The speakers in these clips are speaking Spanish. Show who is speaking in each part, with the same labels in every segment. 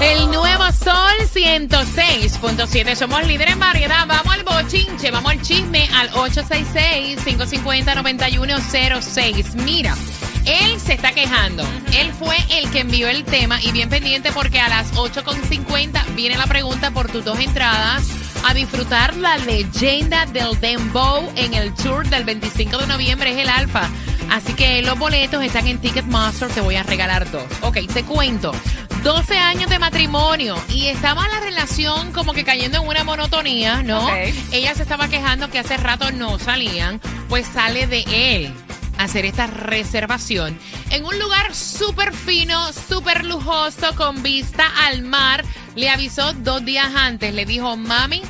Speaker 1: El nuevo Sol 106.7. Somos líderes en variedad. Vamos al bochinche, vamos al chisme al 866-550-9106. Mira, él se está quejando. Él fue el que envió el tema y bien pendiente porque a las 8.50 viene la pregunta por tus dos entradas a disfrutar la leyenda del Dembow en el tour del 25 de noviembre. Es el Alfa. Así que los boletos están en Ticketmaster. Te voy a regalar dos. Ok, te cuento. 12 años de matrimonio y estaba la relación como que cayendo en una monotonía, ¿no? Ella se estaba quejando que hace rato no salían, pues sale de él hacer esta reservación en un lugar súper fino, súper lujoso, con vista al mar. Le avisó dos días antes, le dijo, mami,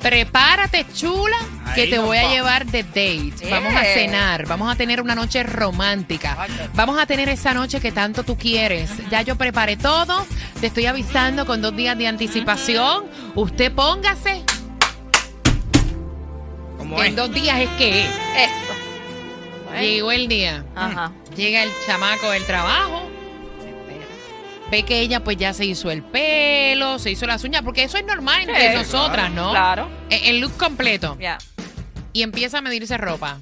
Speaker 1: prepárate chula, que
Speaker 2: Ahí
Speaker 1: te voy a
Speaker 2: vamos.
Speaker 1: llevar de date. Vamos a cenar, vamos a tener una noche romántica. Vamos a tener esa noche que tanto tú quieres. Ya yo preparé todo, te estoy avisando con dos días de anticipación. Usted póngase,
Speaker 2: ¿Cómo es?
Speaker 1: en dos días es que es.
Speaker 3: Eso.
Speaker 1: Llegó el día.
Speaker 3: Ajá.
Speaker 1: Llega el chamaco del trabajo. Ve que ella pues ya se hizo el pelo, se hizo las uñas, porque eso es normal entre
Speaker 3: Sí,
Speaker 1: nosotras, ¿no?
Speaker 3: Claro.
Speaker 1: E- El look completo.
Speaker 3: Ya.
Speaker 1: Y empieza a medirse ropa.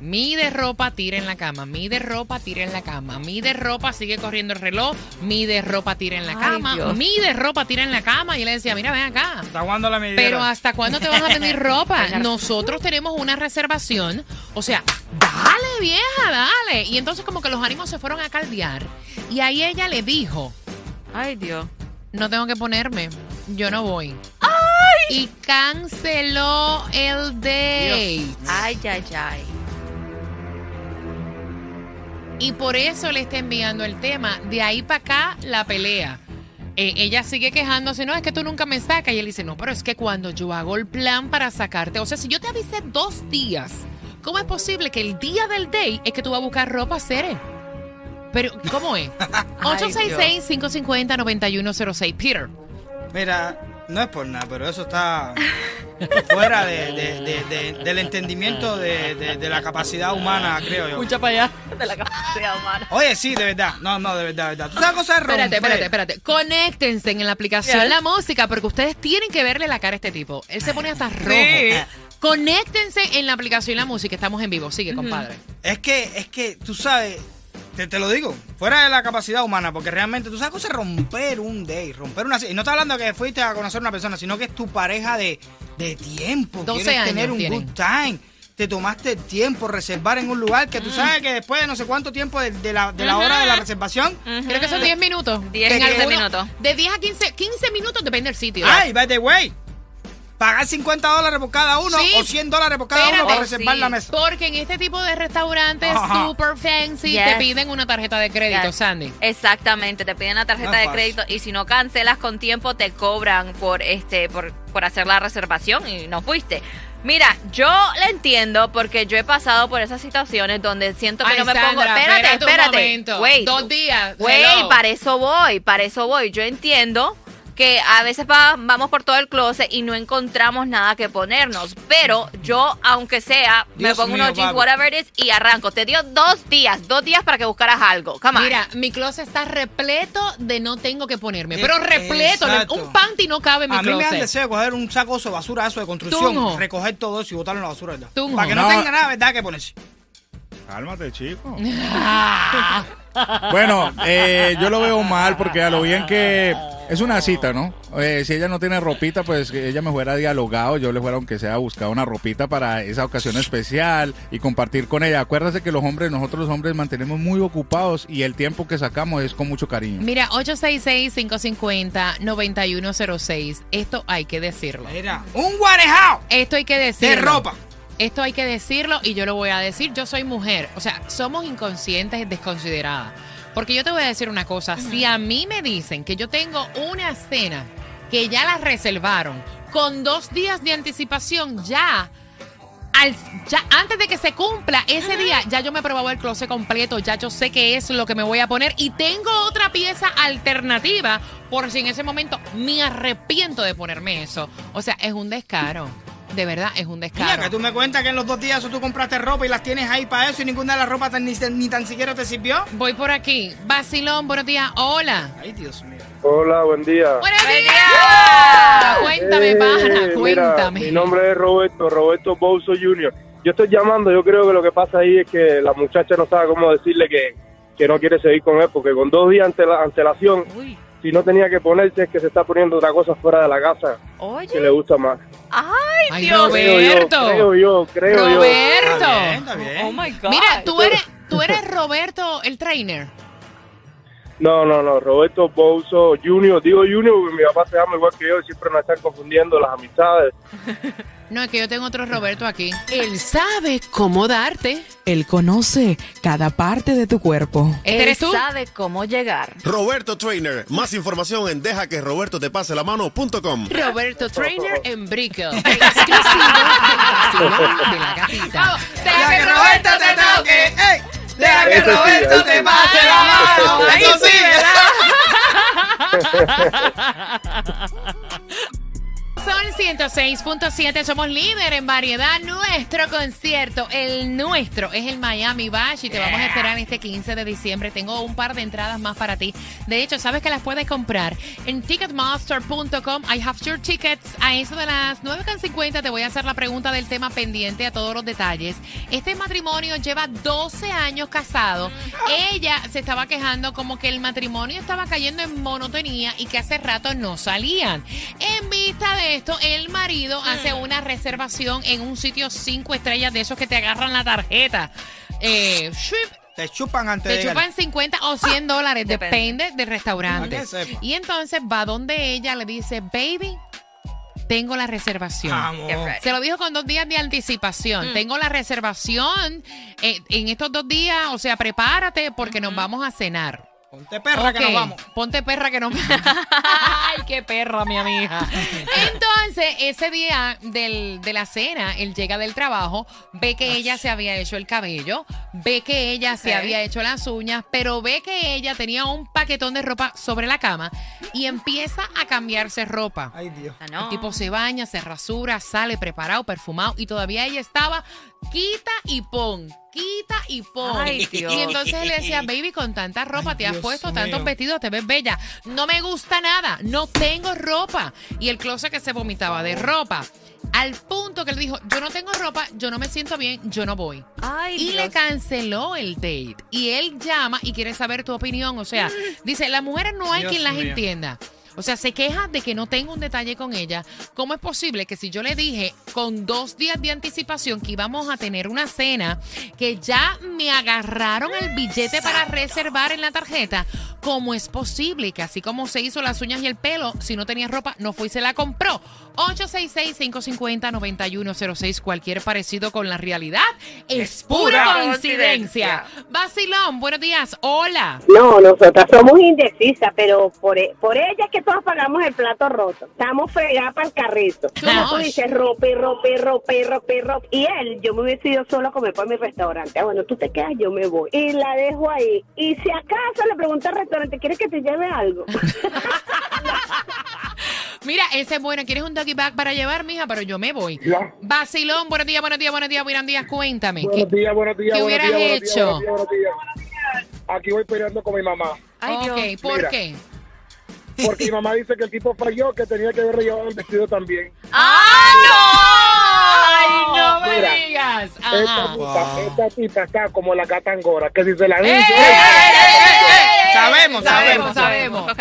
Speaker 1: Mide ropa, tira en la cama. Mide ropa, tira en la cama. Mide ropa, sigue corriendo el reloj. Mide ropa, tira en la cama. Mide ropa, tira en la cama. Y le decía, mira, ven acá.
Speaker 2: ¿Hasta cuándo la medida?
Speaker 1: Pero ¿hasta cuándo te vas a medir ropa? Nosotros tenemos una reservación. O sea, vieja, dale. Y entonces como que los ánimos se fueron a caldear. Y ahí ella le dijo,
Speaker 3: Ay, Dios.
Speaker 1: no tengo que ponerme, yo no voy. Y canceló el date.
Speaker 3: Ay, ay, ay.
Speaker 1: Y por eso le está enviando el tema. De ahí para acá, la pelea. Eh, ella sigue quejándose, no, es que tú nunca me sacas. Y él dice, no, pero es que cuando yo hago el plan para sacarte, o sea, si yo te avisé dos días, ¿cómo es posible que el día del date es que tú vas a buscar ropa, Cere? Pero, ¿cómo es? 866-550-9106. Peter.
Speaker 2: Mira, no es por nada, pero eso está fuera de, de- de- de- del entendimiento de, de- de la capacidad humana, creo yo.
Speaker 3: Escucha para allá. De la capacidad humana.
Speaker 2: Oye, sí, de verdad. No, no, de verdad, de verdad. ¿Tú sabes cosa de romper?
Speaker 1: Espérate, espérate, espérate. Conéctense en la aplicación
Speaker 3: Yes.
Speaker 1: La Música porque ustedes tienen que verle la cara a este tipo. Él se pone hasta rojo.
Speaker 3: Sí.
Speaker 1: Conéctense en la aplicación La Música. Estamos en vivo. Sigue, compadre.
Speaker 2: Es que, es que, tú sabes, te, te lo digo, fuera de la capacidad humana, porque realmente, tú sabes cosa es romper un day, romper una... Y no está hablando que fuiste a conocer a una persona, sino que es tu pareja de, de tiempo.
Speaker 1: 12
Speaker 2: Quieres
Speaker 1: años
Speaker 2: tener un
Speaker 1: tienen.
Speaker 2: good time. Te tomaste el tiempo, reservar en un lugar que tú sabes que después de no sé cuánto tiempo de, de la, de la hora de la reservación...
Speaker 1: Creo que son 10 minutos.
Speaker 3: 10,
Speaker 1: En
Speaker 3: 15
Speaker 1: algunos-
Speaker 3: minutos.
Speaker 1: De 10 a 15, 15 minutos depende del sitio.
Speaker 2: ¡Ay, by the way! Pagar 50 dólares por cada uno
Speaker 1: Sí.
Speaker 2: o 100 dólares por cada
Speaker 1: Espérate.
Speaker 2: uno para reservar
Speaker 3: sí.
Speaker 2: la mesa.
Speaker 1: Porque en este tipo de restaurantes
Speaker 2: Ajá.
Speaker 1: super fancy
Speaker 3: Yes.
Speaker 1: te piden una tarjeta de crédito,
Speaker 3: Yes.
Speaker 1: Sandy.
Speaker 3: Exactamente, te piden la tarjeta
Speaker 2: No
Speaker 3: de
Speaker 2: fácil.
Speaker 3: crédito y si no cancelas con tiempo te cobran por este por, por hacer la reservación y no fuiste. Mira, yo le entiendo porque yo he pasado por esas situaciones donde siento que
Speaker 1: Ay,
Speaker 3: no me pongo.
Speaker 1: Sandra,
Speaker 3: Espérate,
Speaker 1: espérate un
Speaker 3: espérate.
Speaker 1: momento.
Speaker 3: Wait.
Speaker 1: Dos días.
Speaker 3: Güey,
Speaker 1: hello.
Speaker 3: para eso voy, para eso voy. Yo entiendo que a veces va- vamos por todo el closet y no encontramos nada que ponernos. Pero yo, aunque sea, me pongo
Speaker 2: mío,
Speaker 3: unos jeans, whatever it is, y arranco. Te dio dos días, dos días para que buscaras algo. Come on.
Speaker 1: Mira, mi closet está repleto de no tengo que ponerme. Pero repleto.
Speaker 2: exacto.
Speaker 1: Un panty no cabe en mi
Speaker 2: A mí me dan
Speaker 1: closet.
Speaker 2: deseo de coger un saco de basura, eso de construcción,
Speaker 1: Tunjo.
Speaker 2: recoger todo eso y botarlo en la basura, ¿verdad? Para que no,
Speaker 4: No.
Speaker 2: tenga nada, ¿verdad? Que ponerse.
Speaker 4: Cálmate, chico. Bueno, eh, yo lo veo mal porque a lo bien que Es una cita, ¿no? Eh, si ella no tiene ropita, pues que ella me fuera dialogado, yo le fuera aunque sea buscado una ropita para esa ocasión especial y compartir con ella. Acuérdate que los hombres, nosotros los hombres mantenemos muy ocupados y el tiempo que sacamos es con mucho cariño.
Speaker 1: Mira, 866-550-9106. Esto hay que decirlo.
Speaker 2: Mira, un guarejao
Speaker 1: Esto hay que decirlo.
Speaker 2: de ropa.
Speaker 1: Esto hay que decirlo y yo lo voy a decir. Yo soy mujer. O sea, somos inconscientes y desconsideradas. Porque yo te voy a decir una cosa. Si a mí me dicen que yo tengo una cena que ya la reservaron con dos días de anticipación, ya. ya antes de que se cumpla ese día, ya yo me he probado el closet completo, ya yo sé qué es lo que me voy a poner y tengo otra pieza alternativa por si en ese momento me arrepiento de ponerme eso. O sea, es un descaro. De verdad, es un
Speaker 2: Mira,
Speaker 1: descaro.
Speaker 2: que tú me cuentas que en los dos días tú compraste ropa y las tienes ahí para eso y ninguna de las ropas tan- ni, ni tan siquiera te sirvió.
Speaker 1: Voy por aquí. Basilón, buenos días. Hola.
Speaker 2: Ay, Dios mío.
Speaker 5: Hola, buen día.
Speaker 1: Buenos
Speaker 3: ¡Buen
Speaker 1: días.
Speaker 3: día!
Speaker 1: Cuéntame,
Speaker 5: Eh,
Speaker 1: pana,
Speaker 5: mira,
Speaker 1: cuéntame.
Speaker 5: mi nombre es Roberto, Roberto Bouso Jr. Yo estoy llamando, yo creo que lo que pasa ahí es que la muchacha no sabe cómo decirle que, que no quiere seguir con él, porque con dos días ante la antelación,
Speaker 3: Uy,
Speaker 5: si no tenía que ponerse es que se está poniendo otra cosa fuera de la casa que le gusta más.
Speaker 3: Ay,
Speaker 1: Ay,
Speaker 3: Dios.
Speaker 5: Creo yo,
Speaker 1: Roberto.
Speaker 5: creo yo, creo yo.
Speaker 1: Roberto.
Speaker 2: Está bien, está bien.
Speaker 3: Oh my God.
Speaker 1: Mira, tú eres, tú eres Roberto, el trainer.
Speaker 5: No, no, no, Roberto Bouso Jr. Digo Junior porque mi papá se llama igual que yo y siempre nos están confundiendo las amistades.
Speaker 1: No, es que yo tengo otro Roberto aquí. Él sabe cómo darte.
Speaker 6: Él conoce cada parte de tu cuerpo.
Speaker 1: ¿Este eres tú?
Speaker 3: sabe cómo llegar.
Speaker 7: Roberto Trainer. Más información en deja que Roberto te pase la mano.com.
Speaker 1: Roberto Trainer en Brickell. Exclusivo del vacilón de la gatita.
Speaker 3: Vamos,
Speaker 2: Deja que Roberto te toque. ¡Ey! Deja que
Speaker 5: sí,
Speaker 2: Roberto te
Speaker 5: sí.
Speaker 2: pase la mano.
Speaker 1: Ahí
Speaker 2: Eso
Speaker 1: sí,
Speaker 2: ¿verdad?
Speaker 1: Son 106.7, somos líder en variedad. Nuestro concierto, el nuestro, es el Miami Bash y te vamos a esperar este 15 de diciembre. Tengo un par de entradas más para ti. De hecho, sabes que las puedes comprar en ticketmaster.com. I have your tickets. A eso de las 9.50 te voy a hacer la pregunta del tema pendiente a todos los detalles. Este matrimonio lleva 12 años casado. Ella se estaba quejando como que el matrimonio estaba cayendo en monotonía y que hace rato no salían. En vista de esto, el marido hace una reservación en un sitio cinco estrellas de esos que te agarran la tarjeta. Eh,
Speaker 2: Te chupan antes
Speaker 1: te
Speaker 2: de llegar.
Speaker 1: chupan 50 o 100 dólares,
Speaker 3: Depende.
Speaker 1: depende del restaurante.
Speaker 2: Para que sepa.
Speaker 1: Y entonces va donde ella le dice, baby, tengo la reservación.
Speaker 2: Vamos.
Speaker 3: Get ready.
Speaker 1: Se lo dijo con dos días de anticipación.
Speaker 3: Mm.
Speaker 1: Tengo la reservación eh, en estos dos días, o sea, prepárate porque nos vamos a cenar.
Speaker 2: Ponte perra que nos vamos.
Speaker 1: Ponte perra que nos Ay, qué perra, mi amiga. Entonces, ese día del- de la cena, él llega del trabajo, ve que ella se había hecho el cabello, ve que ella se había hecho las uñas, pero ve que ella tenía un paquetón de ropa sobre la cama y empieza a cambiarse ropa.
Speaker 2: Ay, Dios.
Speaker 3: Ah, no.
Speaker 1: El tipo se baña, se rasura, sale preparado, perfumado y todavía ella estaba quita y pon, quita y pon.
Speaker 3: Ay, Dios.
Speaker 1: Y entonces le decía, baby, con tanta ropa
Speaker 2: Ay,
Speaker 1: te has
Speaker 2: Dios
Speaker 1: puesto,
Speaker 2: mío.
Speaker 1: tantos vestidos, te ves bella. No me gusta nada, no tengo ropa. Y el closet que se vomitaba de ropa. Al punto que él dijo, yo no tengo ropa, yo no me siento bien, yo no voy.
Speaker 3: Ay,
Speaker 1: Y
Speaker 3: Dios.
Speaker 1: le canceló el date. Y él llama y quiere saber tu opinión. O sea, dice, las mujeres no hay
Speaker 2: Dios
Speaker 1: quien las
Speaker 2: mío.
Speaker 1: entienda. O sea, se queja de que no tengo un detalle con ella. ¿Cómo es posible que si yo le dije con dos días de anticipación que íbamos a tener una cena, que ya me agarraron el billete para reservar en la tarjeta? ¿Cómo es posible que así como se hizo las uñas y el pelo, si no tenía ropa, no fue y se la compró? 866-550-9106. Cualquier parecido con la realidad es pura
Speaker 3: pura
Speaker 1: coincidencia. Vacilón, buenos días. Hola.
Speaker 8: No, nosotras somos indecisas, pero por, por ella es que todos pagamos el plato roto. Estamos fregadas para el carrito. Como tú dices, ropa y ropa y ropa y ropa y ropa. Y él, yo me hubiese ido solo a comer por mi restaurante. Ah, bueno, tú te quedas, yo me voy. Y la dejo ahí. Y si acaso le pregunto al restaurante, ¿quieres que te lleve algo?
Speaker 1: Mira, ese es bueno. ¿Quieres un doggy bag para llevar, mija? Pero yo me voy.
Speaker 5: Ya.
Speaker 1: Vacilón, buenos días, buenos días, buenos días, buenos días. Cuéntame.
Speaker 5: Buenos
Speaker 1: ¿qué-
Speaker 5: días, buenos días,
Speaker 1: qué
Speaker 5: buenos
Speaker 1: hubieras hecho?
Speaker 5: buenos días, buenos días. Aquí voy peleando con mi mamá.
Speaker 3: Ay, Dios.
Speaker 1: ok, ¿por
Speaker 5: Mira.
Speaker 1: qué?
Speaker 5: Porque mi mamá dice que el tipo falló, que tenía que haber llevado el vestido también.
Speaker 3: ¡Ah,
Speaker 1: ¡Ay, no me
Speaker 3: Mira.
Speaker 1: digas!
Speaker 5: Esta tipa, esta tipa está como la gata angora, que si se la
Speaker 1: ¡Eh,
Speaker 5: dice...
Speaker 1: eh, eh, eh, eh!
Speaker 2: Sabemos,
Speaker 1: Sabemos,
Speaker 2: sabemos.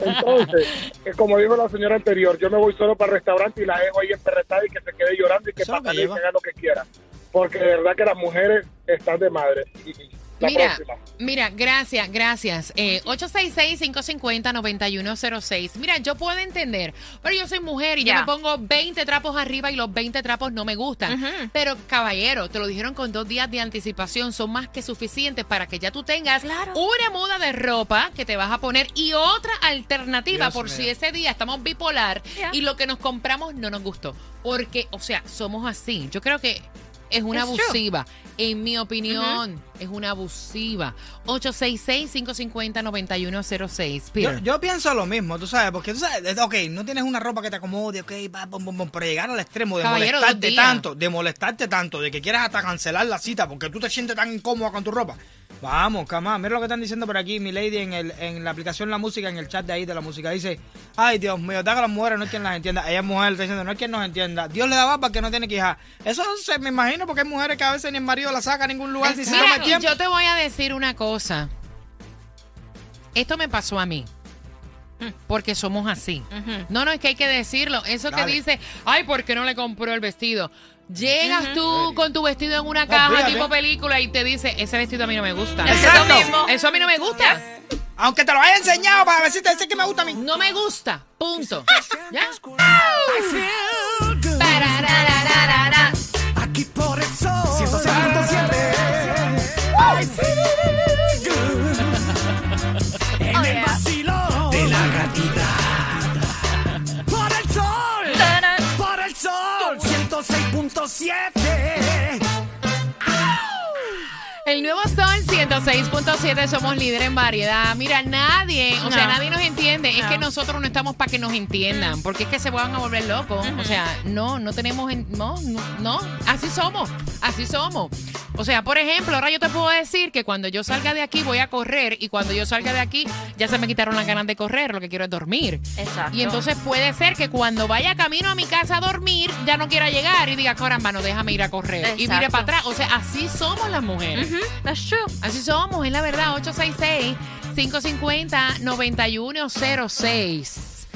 Speaker 5: Entonces, es como dijo la señora anterior, yo me voy solo para el restaurante y la dejo ahí emperretada y que se quede llorando y que patale y que haga lo que quiera. Porque de verdad que las mujeres están de madre. Y la
Speaker 1: Mira,
Speaker 5: próxima.
Speaker 1: mira, gracias, gracias. Eh, 866-550-9106. Mira, yo puedo entender, pero yo soy mujer y yo
Speaker 3: Ya.
Speaker 1: me pongo 20 trapos arriba y los 20 trapos no me gustan. Pero, caballero, te lo dijeron con dos días de anticipación, son más que suficientes para que ya tú tengas
Speaker 3: Claro.
Speaker 1: una muda de ropa que te vas a poner y otra alternativa
Speaker 2: Dios
Speaker 1: por
Speaker 2: mío.
Speaker 1: si ese día estamos bipolar y lo que nos compramos no nos gustó. Porque, o sea, somos así. Yo creo que es una
Speaker 3: It's true.
Speaker 1: En mi opinión, es una abusiva. 866-550-9106.
Speaker 2: Yo, yo pienso lo mismo, tú sabes, porque tú sabes, ok, no tienes una ropa que te acomode, ok, pum, pum, pum, pero llegar al extremo de
Speaker 1: Caballero,
Speaker 2: molestarte tanto, de molestarte tanto, de que quieras hasta cancelar la cita porque tú te sientes tan incómoda con tu ropa. Vamos, cama, mira lo que están diciendo por aquí, mi lady, en, el, en la aplicación La Música, en el chat de ahí de la música, dice, ay, Dios mío, da que las mujeres no es quien las entienda. Ella es mujer, está diciendo, no es quien nos entienda. Dios le da barba que no tiene que hija. Eso se me imagino porque hay mujeres que a veces ni el marido la saca a ningún lugar, ni se toma
Speaker 1: Mira,
Speaker 2: tiempo.
Speaker 1: yo te voy a decir una cosa. Esto me pasó a mí. Porque somos así. No, no, es que hay que decirlo. Eso que dice, ay, ¿por qué no le compró el vestido? Llegas tú con tu vestido en una caja
Speaker 2: Olvídate.
Speaker 1: tipo película y te dice, ese vestido a mí no me gusta.
Speaker 2: Exacto.
Speaker 3: Eso mismo.
Speaker 1: Eso a mí no me gusta.
Speaker 2: Aunque te lo haya enseñado para decirte ese que me gusta a mí.
Speaker 1: No me gusta. Punto. ¿Ya?
Speaker 9: 106.7
Speaker 1: somos líder en variedad. Mira, nadie, o sea,
Speaker 3: No.
Speaker 1: nadie nos entiende. Es
Speaker 3: No.
Speaker 1: que nosotros no estamos para que nos entiendan, porque es que se van a volver locos. O sea, no, no tenemos, en- no, no, no, así somos, así somos. O sea, por ejemplo, ahora yo te puedo decir que cuando yo salga de aquí voy a correr y cuando yo salga de aquí ya se me quitaron las ganas de correr, lo que quiero es dormir.
Speaker 3: Exacto.
Speaker 1: Y entonces puede ser que cuando vaya camino a mi casa a dormir ya no quiera llegar y diga, caramba, no déjame ir a correr. Y mire
Speaker 3: Exacto.
Speaker 1: para atrás. O sea, así somos las mujeres.
Speaker 3: Ujú, That's true.
Speaker 1: Así somos, es la verdad. 866-550-9106.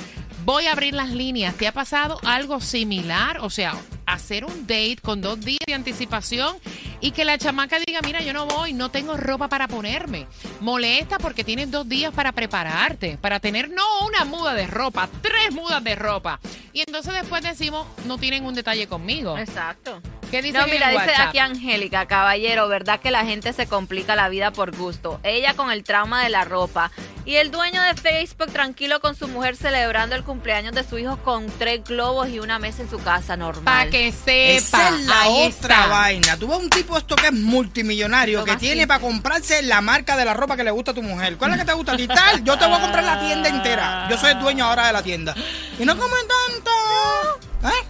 Speaker 1: Voy a abrir las líneas. ¿Te ha pasado algo similar? O sea, hacer un date con dos días de anticipación y que la chamaca diga, mira, yo no voy, no tengo ropa para ponerme. Molesta porque tienes dos días para prepararte, para tener no una muda de ropa, tres mudas de ropa. Y entonces después decimos, no tienen un detalle conmigo.
Speaker 3: Exacto.
Speaker 1: ¿Qué dice
Speaker 3: No, mira, dice
Speaker 1: WhatsApp?
Speaker 3: aquí Angélica, caballero, ¿verdad que la gente se complica la vida por gusto? Ella con el trauma de la ropa y el dueño de Facebook tranquilo con su mujer celebrando el cumpleaños de su hijo con tres globos y una mesa en su casa normal.
Speaker 1: Para que sepa.
Speaker 2: Esa es la
Speaker 1: Ahí
Speaker 2: otra
Speaker 1: está.
Speaker 2: vaina. Tú ves un tipo esto que es multimillonario,
Speaker 3: Lo
Speaker 2: que tiene para comprarse la marca de la ropa que le gusta a tu mujer. ¿Cuál es la que te gusta a ti? Tal, yo te voy a comprar la tienda entera. Yo soy el dueño ahora de la tienda. Y no comen tanto. ¿Eh?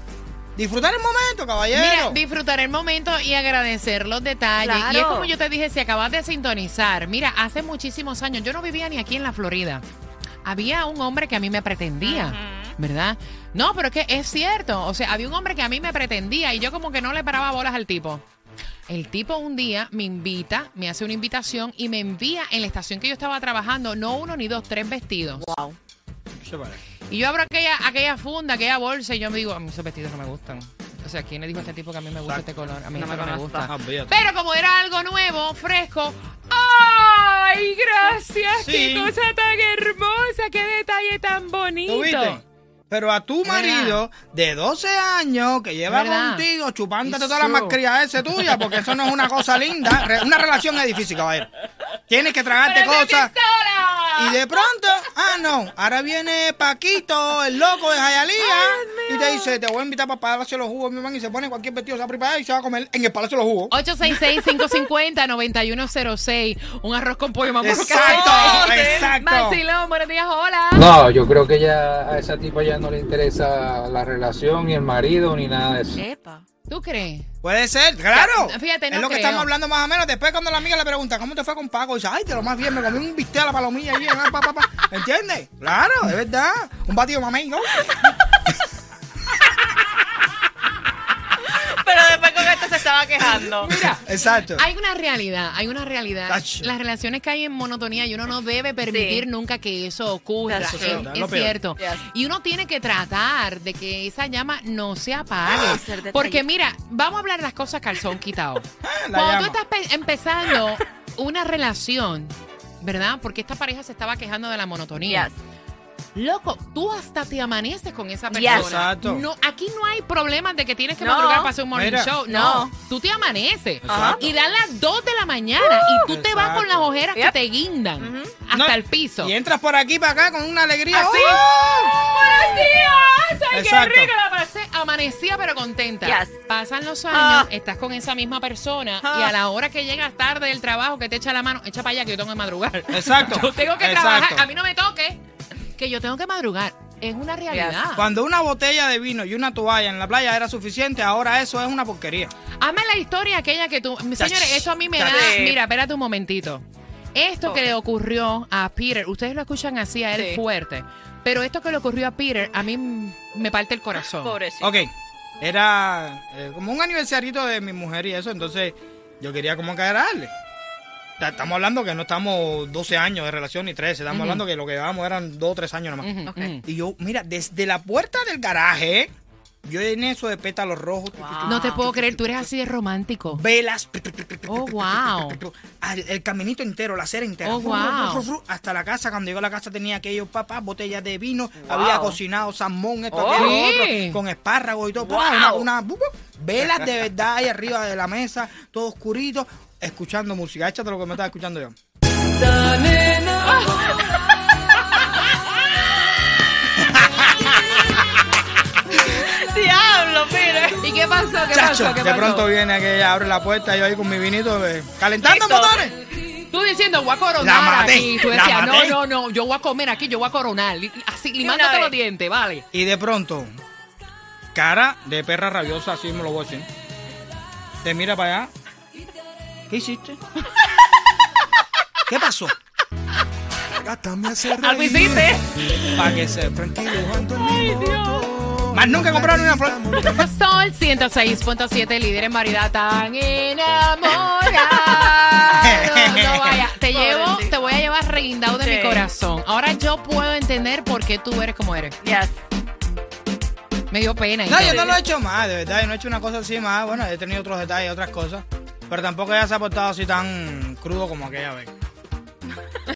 Speaker 2: Disfrutar el momento, caballero.
Speaker 1: Mira, disfrutar el momento y agradecer los detalles.
Speaker 3: Claro.
Speaker 1: Y es como yo te dije, si acabas de sintonizar, mira, hace muchísimos años, yo no vivía ni aquí en la Florida. Había un hombre que a mí me pretendía, ¿verdad? No, pero es que es cierto. O sea, había un hombre que a mí me pretendía y yo como que no le paraba bolas al tipo. El tipo un día me invita, me hace una invitación y me envía en la estación que yo estaba trabajando, no uno ni dos, tres vestidos.
Speaker 3: Wow.
Speaker 2: Se vale.
Speaker 1: Y yo abro aquella, aquella funda, aquella bolsa y yo me digo, a mí esos vestidos no me gustan. O sea, ¿quién le dijo a este tipo que a mí me gusta este color? A mí
Speaker 3: No me
Speaker 1: no me
Speaker 3: conozco.
Speaker 1: gusta. Pero como era algo nuevo, fresco, ¡ay, gracias!
Speaker 2: Sí.
Speaker 1: ¡Qué cosa tan hermosa! ¡Qué detalle tan bonito!
Speaker 2: ¿Tú viste? Pero a tu marido de 12 años que lleva
Speaker 1: ¿Verdad?
Speaker 2: contigo chupándote
Speaker 1: It's
Speaker 2: toda la
Speaker 1: true.
Speaker 2: mascarilla ese tuya, porque eso no es una cosa linda. Re- Una relación es difícil, caballero. Tienes que tragarte
Speaker 1: ¡Pero qué
Speaker 2: cosas. Y de pronto, ah, no, ahora viene Paquito, el loco de Jayalía, y te dice, te voy a invitar para Palacio de los Jugos, mi hermano, y se pone cualquier vestido, se aprieta y se va a comer en el Palacio de los Jugos.
Speaker 1: 866-550-9106. Un arroz con pollo, mamá.
Speaker 2: Exacto, exacto.
Speaker 1: Vacilón, buenos días, hola.
Speaker 10: No, yo creo que ya a esa tipa ya no le interesa la relación, ni el marido, ni nada de eso.
Speaker 3: Epa.
Speaker 1: ¿Tú crees?
Speaker 2: Puede ser, claro.
Speaker 1: Ya, fíjate, no
Speaker 2: es lo que estamos hablando más o menos. Después cuando la amiga le pregunta, ¿cómo te fue con Paco? Dice, ay, te lo más bien, me comí un bistec a la palomilla ahí, ah, pa, pa, pa. ¿entiendes? Claro, es verdad. Un batido mamey, ¿no?
Speaker 3: Pero después estaba quejando.
Speaker 1: Mira,
Speaker 2: Exacto.
Speaker 1: hay una realidad, hay una realidad.
Speaker 2: Tacho.
Speaker 1: Las relaciones que hay en monotonía y uno no debe permitir
Speaker 3: Sí.
Speaker 1: nunca que eso ocurra. Es, cierto.
Speaker 3: Yes.
Speaker 1: Y uno tiene que tratar de que esa llama no se apague.
Speaker 3: Detallista.
Speaker 1: Porque mira, vamos a hablar de las cosas calzón quitado.
Speaker 2: La
Speaker 1: Cuando
Speaker 2: llama.
Speaker 1: tú estás pe- empezando una relación, ¿verdad? Porque esta pareja se estaba quejando de la monotonía.
Speaker 3: Yes.
Speaker 1: Loco, tú hasta te amaneces con esa
Speaker 3: Yes.
Speaker 1: persona.
Speaker 2: Exacto.
Speaker 1: No, aquí no hay problemas de que tienes que
Speaker 3: No.
Speaker 1: madrugar para hacer un morning
Speaker 2: Mira.
Speaker 1: show. No.
Speaker 3: No.
Speaker 1: Tú te amaneces.
Speaker 2: Exacto.
Speaker 1: Y dan las 2 de la mañana y tú te vas con las ojeras que te guindan hasta
Speaker 2: No,
Speaker 1: el piso.
Speaker 2: Y entras por aquí para acá con una alegría.
Speaker 1: Así.
Speaker 2: ¡Oh!
Speaker 1: ¡Buenos días! ¡Ay, qué
Speaker 2: Exacto.
Speaker 1: rico! La pasé amanecía pero contenta.
Speaker 3: Yes.
Speaker 1: Pasan los años,
Speaker 3: Ah.
Speaker 1: estás con esa misma persona
Speaker 3: Ah.
Speaker 1: y a la hora que llegas tarde del trabajo que te echa la mano, echa para allá que yo tengo que madrugar.
Speaker 2: Exacto.
Speaker 1: Yo tengo que
Speaker 2: Exacto.
Speaker 1: trabajar, a mí no me toque que yo tengo que madrugar. Es una realidad.
Speaker 2: Cuando una botella de vino y una toalla en la playa era suficiente, ahora eso es una porquería.
Speaker 1: Hazme la historia aquella que tú... Señores, eso a mí me da... Mira, espérate un momentito. Esto que le ocurrió a Peter, ustedes lo escuchan así a él
Speaker 3: Sí.
Speaker 1: fuerte, pero esto que le ocurrió a Peter, a mí mm, me parte el corazón.
Speaker 3: Pobrecito.
Speaker 2: Ok, era eh, como un aniversarito de mi mujer y eso, entonces yo quería como agradarle. Estamos hablando que no estamos 12 años de relación ni 13, estamos
Speaker 1: Ujú.
Speaker 2: hablando que lo que llevábamos eran 2 o 3 años nomás.
Speaker 1: Ujú,
Speaker 3: Ok.
Speaker 1: ujú.
Speaker 2: Y yo, mira, desde la puerta del garaje, yo en eso de pétalos rojos,
Speaker 1: No te puedo creer, tú eres así de romántico.
Speaker 2: velas,
Speaker 1: Oh, wow.
Speaker 2: al- el caminito entero, la acera entera,
Speaker 1: Oh, wow.
Speaker 2: hasta la casa. Cuando llegó a la casa tenía aquellos papás, botellas de vino,
Speaker 3: Wow.
Speaker 2: había cocinado salmón, esto,
Speaker 3: Oh.
Speaker 2: aquello,
Speaker 1: Sí.
Speaker 2: otro, con espárragos y todo.
Speaker 3: Wow.
Speaker 2: Una, velas de verdad ahí arriba de la mesa, todo oscurito, escuchando música. Échate lo que me estaba escuchando yo.
Speaker 1: Qué pasó? ¿Qué
Speaker 2: Chacho,
Speaker 1: pasó? ¿Qué
Speaker 2: de
Speaker 1: pasó?
Speaker 2: pronto viene aquella, abre la puerta, yo ahí con mi vinito, eh, calentando
Speaker 3: Listo.
Speaker 2: motores.
Speaker 1: Tú diciendo, voy a
Speaker 2: La
Speaker 1: coronar
Speaker 2: maté,
Speaker 1: aquí. Tú
Speaker 2: la
Speaker 1: decías, no,
Speaker 2: maté.
Speaker 1: no, no, yo voy a comer aquí, yo voy a coronar. Li- Así,
Speaker 3: una
Speaker 1: limándote
Speaker 3: vez.
Speaker 1: los dientes, vale.
Speaker 2: Y de pronto, cara de perra rabiosa, así me lo voy a decir. Te mira para allá. ¿Qué hiciste? ¿Qué pasó?
Speaker 1: Algo hiciste.
Speaker 2: Para que se tranquilo. Más nunca compraron una flor.
Speaker 1: Sol 106.7, líder en variedad, tan enamorado. No vaya, te llevo, te voy a llevar reguindado de mi corazón. Ahora yo puedo entender por qué tú eres como eres.
Speaker 3: Yes.
Speaker 1: Me dio pena. y
Speaker 2: No,
Speaker 1: todo.
Speaker 2: yo no lo he hecho más, de verdad. Yo no he hecho una cosa así más. Bueno, he tenido otros detalles, otras cosas. Pero tampoco ella se ha portado así tan crudo como aquella vez.